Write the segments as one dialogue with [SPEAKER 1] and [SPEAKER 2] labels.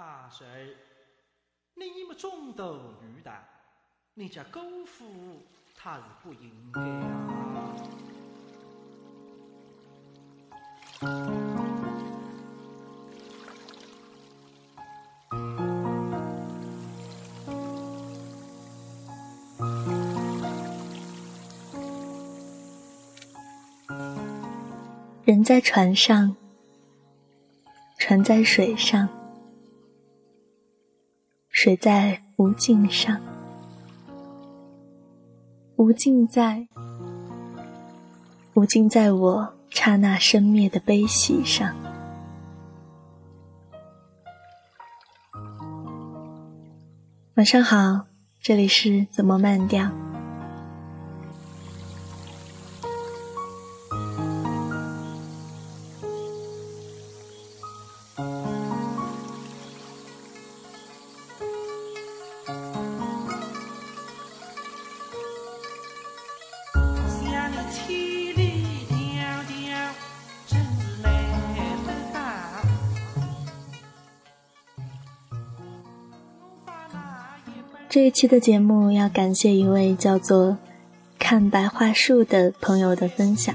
[SPEAKER 1] 啊，谁？你么中斗女的，你家姑父他是不应该啊。
[SPEAKER 2] 人在船上，船在水上，水在无尽上，无尽在，无尽在我刹那生灭的悲喜上。晚上好，这里是怎么慢调。这一期的节目要感谢一位叫做“看白桦树”的朋友的分享。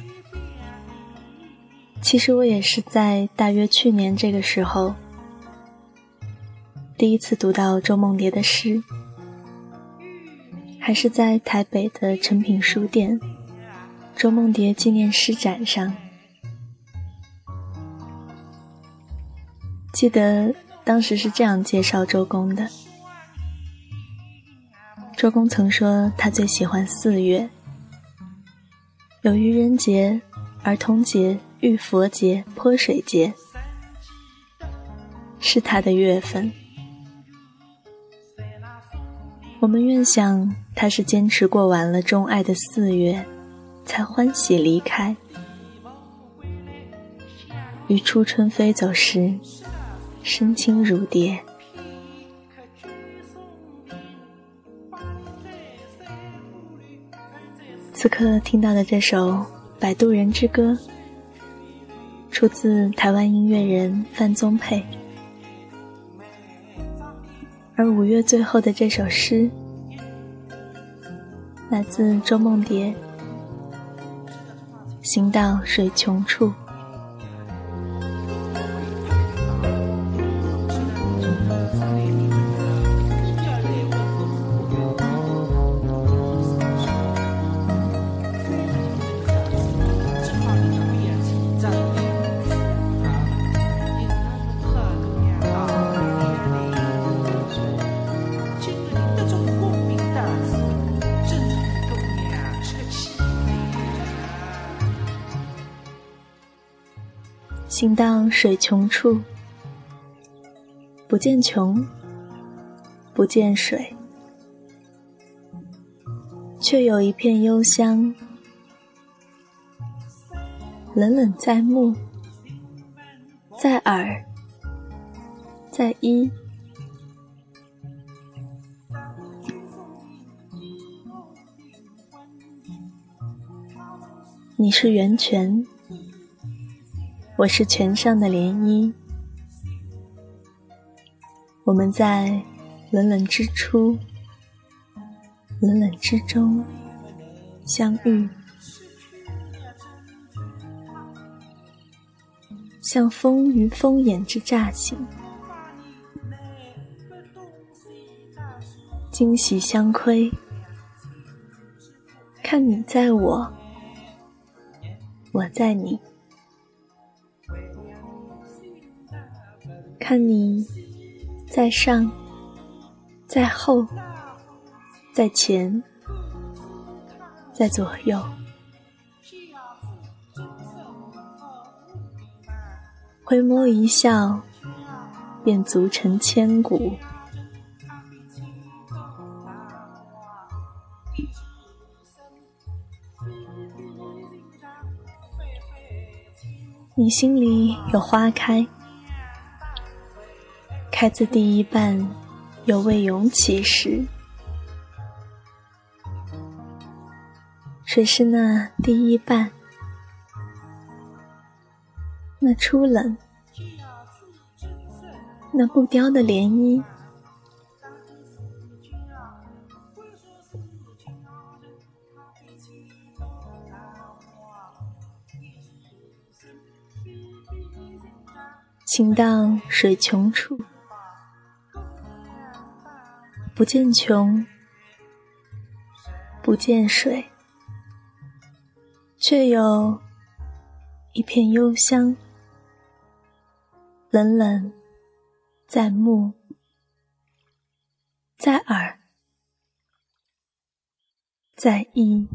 [SPEAKER 2] 其实我也是在大约去年这个时候，第一次读到周梦蝶的诗，还是在台北的诚品书店周梦蝶纪念诗展上。记得当时是这样介绍周公的。周公曾说，他最喜欢四月，有愚人节、儿童节、浴佛节、泼水节，是他的月份。我们愿想，他是坚持过完了钟爱的四月，才欢喜离开。于初春飞走时，身轻如蝶。此刻听到的这首《摆渡人之歌》，出自台湾音乐人范宗沛。而五月最后的这首诗，来自周梦蝶，《行到水穷处》。行到水穷处，不见穷，不见水，却有一片幽香，冷冷在目，在耳，在衣。你是源泉。我是泉上的涟漪，我们在冷冷之初、冷冷之中相遇，像风于风眼之乍醒，惊喜相窥，看你在我，我在你。看你在上，在后，在前，在左右，回眸一笑，便足成千古。你心里有花开。开自第一瓣，犹未涌起时，谁是那第一瓣？那初冷，那不凋的涟漪。情到水穷处，不见穷，不见水，却有一片幽香，冷冷在目，在耳，在意。